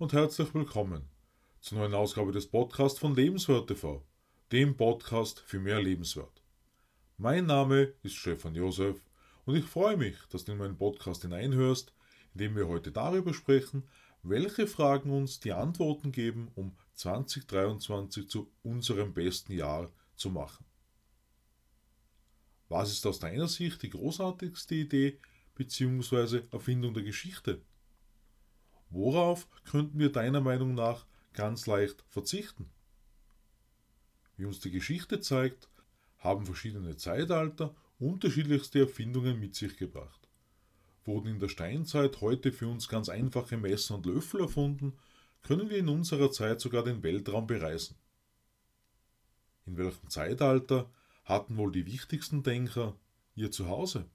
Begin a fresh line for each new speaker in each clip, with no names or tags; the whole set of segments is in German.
und herzlich willkommen zur neuen Ausgabe des Podcasts von Lebenswert TV, dem Podcast für mehr Lebenswert. Mein Name ist Stefan Josef und ich freue mich, dass du in meinen Podcast hineinhörst, in dem wir heute darüber sprechen, welche Fragen uns die Antworten geben, um 2023 zu unserem besten Jahr zu machen. Was ist aus deiner Sicht die großartigste Idee bzw. Erfindung der Geschichte? Worauf könnten wir deiner Meinung nach ganz leicht verzichten? Wie uns die Geschichte zeigt, haben verschiedene Zeitalter unterschiedlichste Erfindungen mit sich gebracht. Wurden in der Steinzeit heute für uns ganz einfache Messer und Löffel erfunden, können wir in unserer Zeit sogar den Weltraum bereisen. In welchem Zeitalter hatten wohl die wichtigsten Denker ihr Zuhause?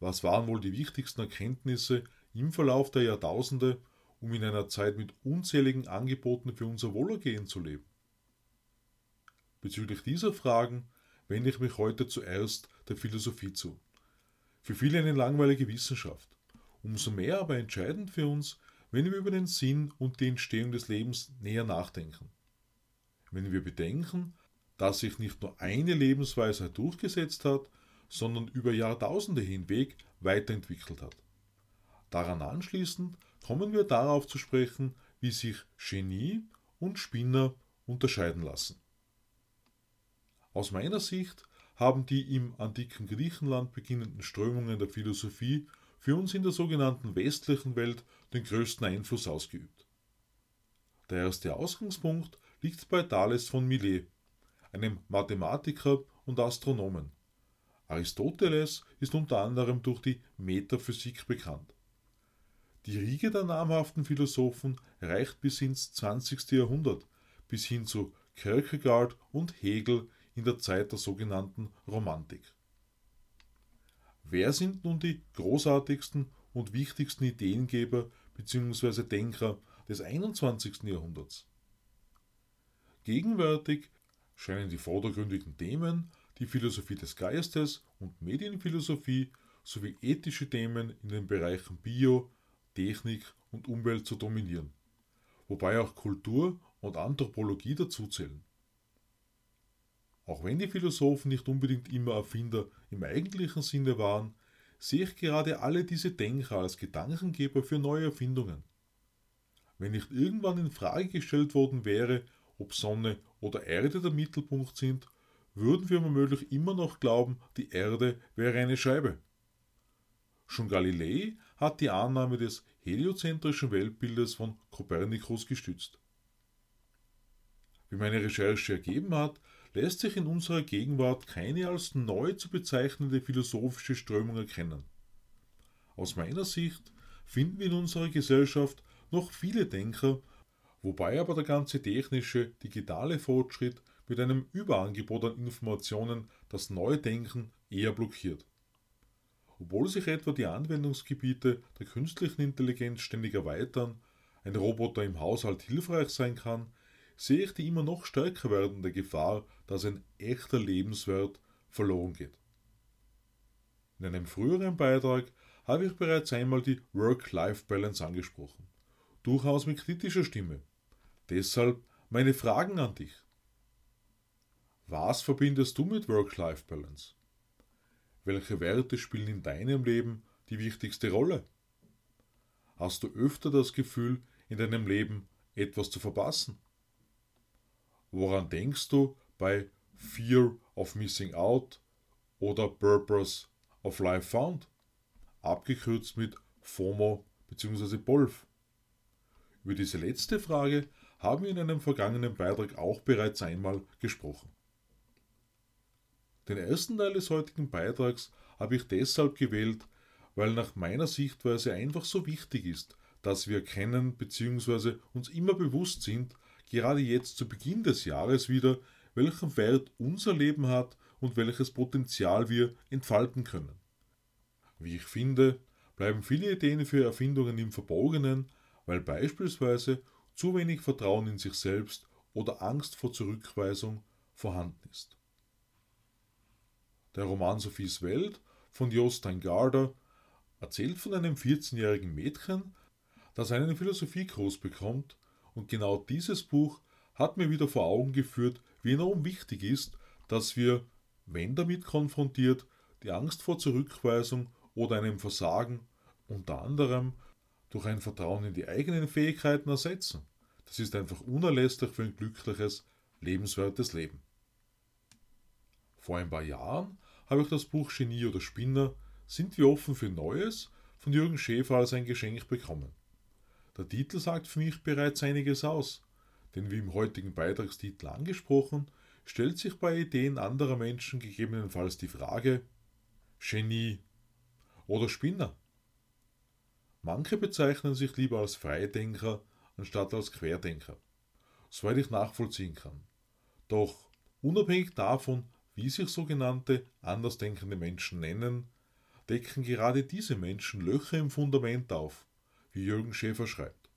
Was waren wohl die wichtigsten Erkenntnisse im Verlauf der Jahrtausende, um in einer Zeit mit unzähligen Angeboten für unser Wohlergehen zu leben? Bezüglich dieser Fragen wende ich mich heute zuerst der Philosophie zu. Für viele eine langweilige Wissenschaft, umso mehr aber entscheidend für uns, wenn wir über den Sinn und die Entstehung des Lebens näher nachdenken. Wenn wir bedenken, dass sich nicht nur eine Lebensweise durchgesetzt hat, sondern über Jahrtausende hinweg weiterentwickelt hat. Daran anschließend kommen wir darauf zu sprechen, wie sich Genie und Spinner unterscheiden lassen. Aus meiner Sicht haben die im antiken Griechenland beginnenden Strömungen der Philosophie für uns in der sogenannten westlichen Welt den größten Einfluss ausgeübt. Der erste Ausgangspunkt liegt bei Thales von Milet, einem Mathematiker und Astronomen. Aristoteles ist unter anderem durch die Metaphysik bekannt. Die Riege der namhaften Philosophen reicht bis ins 20. Jahrhundert, bis hin zu Kierkegaard und Hegel in der Zeit der sogenannten Romantik. Wer sind nun die großartigsten und wichtigsten Ideengeber bzw. Denker des 21. Jahrhunderts? Gegenwärtig scheinen die vordergründigen Themen die Philosophie des Geistes und Medienphilosophie sowie ethische Themen in den Bereichen Bio, Technik und Umwelt zu dominieren, wobei auch Kultur und Anthropologie dazuzählen. Auch wenn die Philosophen nicht unbedingt immer Erfinder im eigentlichen Sinne waren, sehe ich gerade alle diese Denker als Gedankengeber für neue Erfindungen. Wenn nicht irgendwann in Frage gestellt worden wäre, ob Sonne oder Erde der Mittelpunkt sind, würden wir womöglich immer noch glauben, die Erde wäre eine Scheibe. Schon Galilei hat die Annahme des heliozentrischen Weltbildes von Kopernikus gestützt. Wie meine Recherche ergeben hat, lässt sich in unserer Gegenwart keine als neu zu bezeichnende philosophische Strömung erkennen. Aus meiner Sicht finden wir in unserer Gesellschaft noch viele Denker, wobei aber der ganze technische, digitale Fortschritt mit einem Überangebot an Informationen das Neudenken eher blockiert. Obwohl sich etwa die Anwendungsgebiete der künstlichen Intelligenz ständig erweitern, ein Roboter im Haushalt hilfreich sein kann, sehe ich die immer noch stärker werdende Gefahr, dass ein echter Lebenswert verloren geht. In einem früheren Beitrag habe ich bereits einmal die Work-Life-Balance angesprochen, durchaus mit kritischer Stimme. Deshalb meine Fragen an dich. Was verbindest du mit Work-Life-Balance? Welche Werte spielen in deinem Leben die wichtigste Rolle? Hast du öfter das Gefühl, in deinem Leben etwas zu verpassen? Woran denkst du bei Fear of Missing Out oder Purpose of Life Found? Abgekürzt mit FOMO bzw. BOLF. Über diese letzte Frage haben wir in einem vergangenen Beitrag auch bereits einmal gesprochen. Den ersten Teil des heutigen Beitrags habe ich deshalb gewählt, weil nach meiner Sichtweise einfach so wichtig ist, dass wir kennen bzw. uns immer bewusst sind, gerade jetzt zu Beginn des Jahres wieder, welchen Wert unser Leben hat und welches Potenzial wir entfalten können. Wie ich finde, bleiben viele Ideen für Erfindungen im Verborgenen, weil beispielsweise zu wenig Vertrauen in sich selbst oder Angst vor Zurückweisung vorhanden ist. Der Roman Sophies Welt von Jostein Garder erzählt von einem 14-jährigen Mädchen, das einen Philosophiekurs bekommt und genau dieses Buch hat mir wieder vor Augen geführt, wie enorm wichtig ist, dass wir, wenn damit konfrontiert, die Angst vor Zurückweisung oder einem Versagen unter anderem durch ein Vertrauen in die eigenen Fähigkeiten ersetzen. Das ist einfach unerlässlich für ein glückliches, lebenswertes Leben. Vor ein paar Jahren habe ich das Buch Genie oder Spinner Sind wir offen für Neues von Jürgen Schäfer als ein Geschenk bekommen. Der Titel sagt für mich bereits einiges aus, denn wie im heutigen Beitragstitel angesprochen, stellt sich bei Ideen anderer Menschen gegebenenfalls die Frage Genie oder Spinner. Manche bezeichnen sich lieber als Freidenker anstatt als Querdenker, soweit ich nachvollziehen kann. Doch unabhängig davon, wie sich sogenannte andersdenkende Menschen nennen, decken gerade diese Menschen Löcher im Fundament auf, wie Jürgen Schäfer schreibt.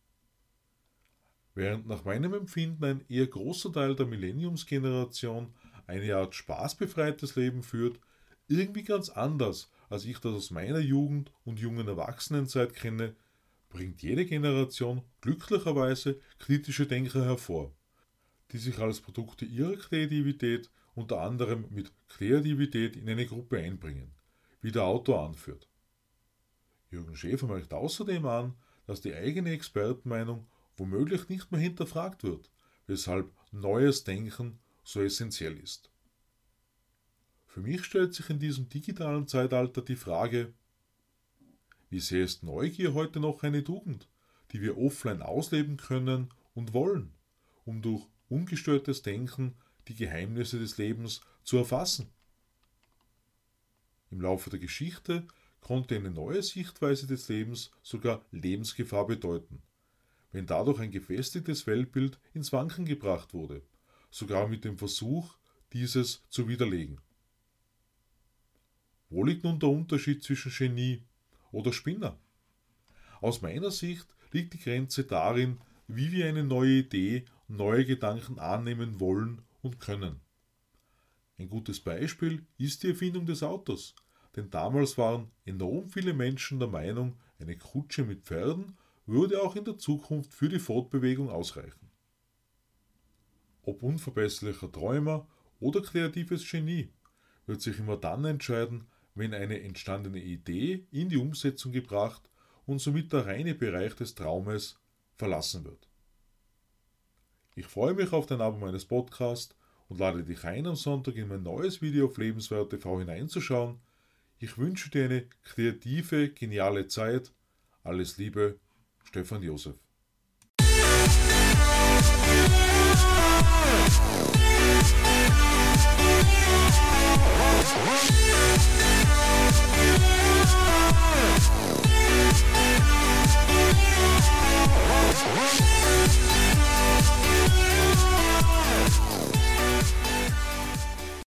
Während nach meinem Empfinden ein eher großer Teil der Millenniumsgeneration eine Art spaßbefreites Leben führt, irgendwie ganz anders, als ich das aus meiner Jugend und jungen Erwachsenenzeit kenne, bringt jede Generation glücklicherweise kritische Denker hervor, die sich als Produkte ihrer Kreativität unter anderem mit Kreativität in eine Gruppe einbringen, wie der Autor anführt. Jürgen Schäfer merkt außerdem an, dass die eigene Expertenmeinung womöglich nicht mehr hinterfragt wird, weshalb neues Denken so essentiell ist. Für mich stellt sich in diesem digitalen Zeitalter die Frage, wie sehr ist Neugier heute noch eine Tugend, die wir offline ausleben können und wollen, um durch ungestörtes Denken die Geheimnisse des Lebens zu erfassen? Im Laufe der Geschichte konnte eine neue Sichtweise des Lebens sogar Lebensgefahr bedeuten, wenn dadurch ein gefestigtes Weltbild ins Wanken gebracht wurde, sogar mit dem Versuch, dieses zu widerlegen. Wo liegt nun der Unterschied zwischen Genie oder Spinner? Aus meiner Sicht liegt die Grenze darin, wie wir eine neue Idee, neue Gedanken annehmen wollen und können. Ein gutes Beispiel ist die Erfindung des Autos, denn damals waren enorm viele Menschen der Meinung, eine Kutsche mit Pferden würde auch in der Zukunft für die Fortbewegung ausreichen. Ob unverbesserlicher Träumer oder kreatives Genie wird sich immer dann entscheiden, wenn eine entstandene Idee in die Umsetzung gebracht und somit der reine Bereich des Traumes verlassen wird. Ich freue mich auf dein Abo meines Podcasts und lade dich ein, am Sonntag in mein neues Video auf Lebenswert TV hineinzuschauen, ich wünsche dir eine kreative, geniale Zeit. Alles Liebe, Stefan Josef.